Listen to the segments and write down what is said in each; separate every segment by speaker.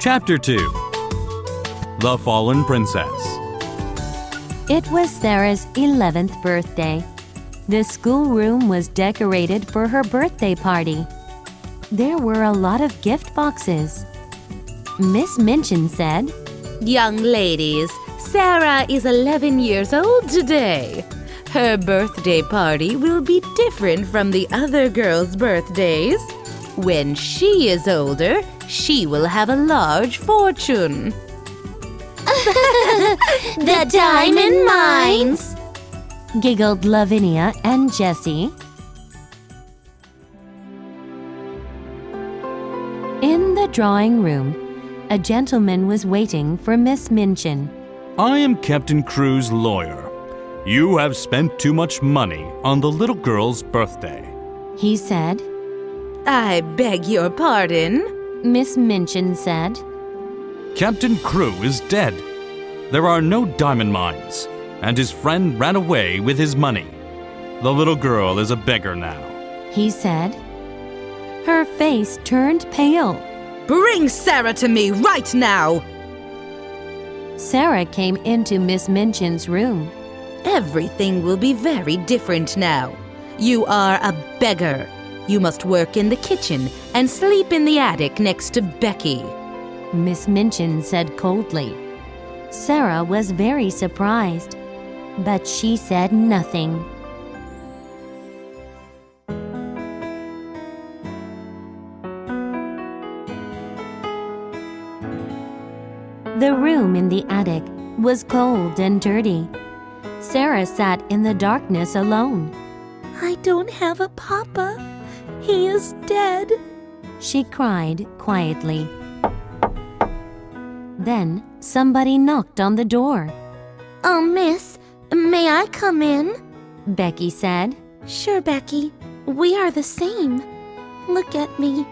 Speaker 1: Chapter 2 The Fallen Princess.
Speaker 2: It was Sarah's 11th birthday. The schoolroom was decorated for her birthday party. There were a lot of gift boxes. Miss Minchin said,
Speaker 3: Young ladies, Sarah is 11 years old today. Her birthday party will be different from the other girls' birthdays. When she is older, she will have a large fortune.
Speaker 4: The diamond mines!
Speaker 2: giggled Lavinia and Jessie. In the drawing room, a gentleman was waiting for Miss Minchin.
Speaker 1: I am Captain Crewe's lawyer. You have spent too much money on the little girl's birthday.
Speaker 2: He said,
Speaker 3: I beg your pardon.
Speaker 2: Miss Minchin said,
Speaker 1: Captain Crewe is dead. There are no diamond mines, and his friend ran away with his money. The little girl is a beggar now.
Speaker 2: he said. Her face turned pale.
Speaker 3: Bring Sarah to me right now.
Speaker 2: Sarah came into Miss Minchin's room.
Speaker 3: Everything will be very different now. You are a beggar. You must work in the kitchen and sleep in the attic next to Becky.
Speaker 2: Miss Minchin said coldly. Sarah was very surprised, but she said nothing. The room in the attic was cold and dirty. Sarah sat in the darkness alone.
Speaker 4: I don't have a papa. He is dead.
Speaker 2: She cried quietly. Then somebody knocked on the door.
Speaker 4: Oh, miss, may I come in?
Speaker 2: Becky said.
Speaker 4: Sure, Becky. We are the same. Look at me.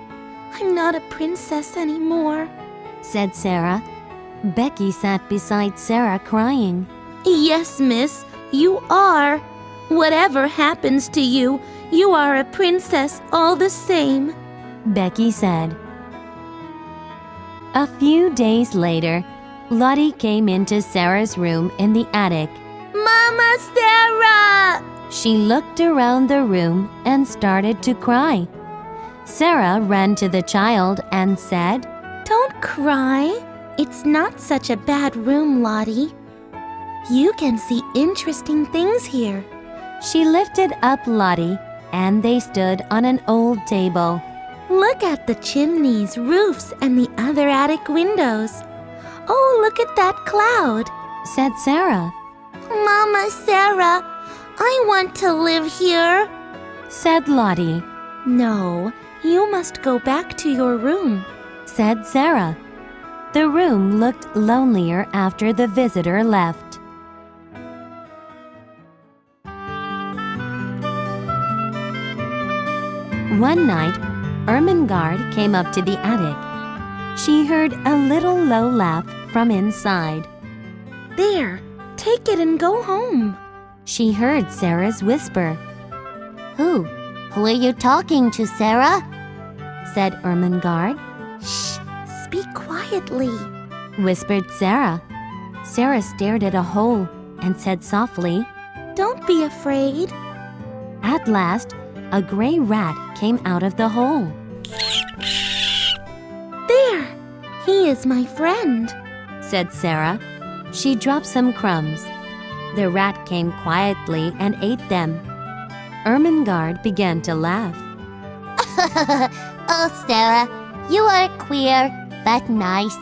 Speaker 4: I'm not a princess anymore.
Speaker 2: said Sarah. Becky sat beside Sarah crying.
Speaker 4: Yes, miss, you are. Whatever happens to you, you are a princess all the same.
Speaker 2: Becky said. A few days later, Lottie came into Sarah's room in the attic.
Speaker 4: Mama Sarah!
Speaker 2: She looked around the room and started to cry. Sarah ran to the child and said,
Speaker 4: Don't cry. It's not such a bad room, Lottie. You can see interesting things here.
Speaker 2: She lifted up Lottie and they stood on an old table.
Speaker 4: Look at the chimneys, roofs, and the other attic windows. Oh, look at that cloud.
Speaker 2: Said Sarah.
Speaker 4: Mama Sarah, I want to live here.
Speaker 2: Said Lottie.
Speaker 4: No, you must go back to your room.
Speaker 2: Said Sarah. The room looked lonelier after the visitor left. One night, Ermengarde came up to the attic. She heard a little low laugh from inside.
Speaker 4: There, take it and go home.
Speaker 2: She heard Sarah's whisper,
Speaker 5: Who? Who are you talking to, Sarah?
Speaker 2: said Ermengarde,
Speaker 4: Shh, speak quietly.
Speaker 2: whispered Sarah. Sarah stared at a hole and said softly,
Speaker 4: Don't be afraid.
Speaker 2: At last, a gray rat came out of the hole.
Speaker 4: There, he is my friend.
Speaker 2: said Sarah. She dropped some crumbs. The rat came quietly and ate them. Ermengarde began to laugh.
Speaker 5: oh, Sarah, you are queer, but nice.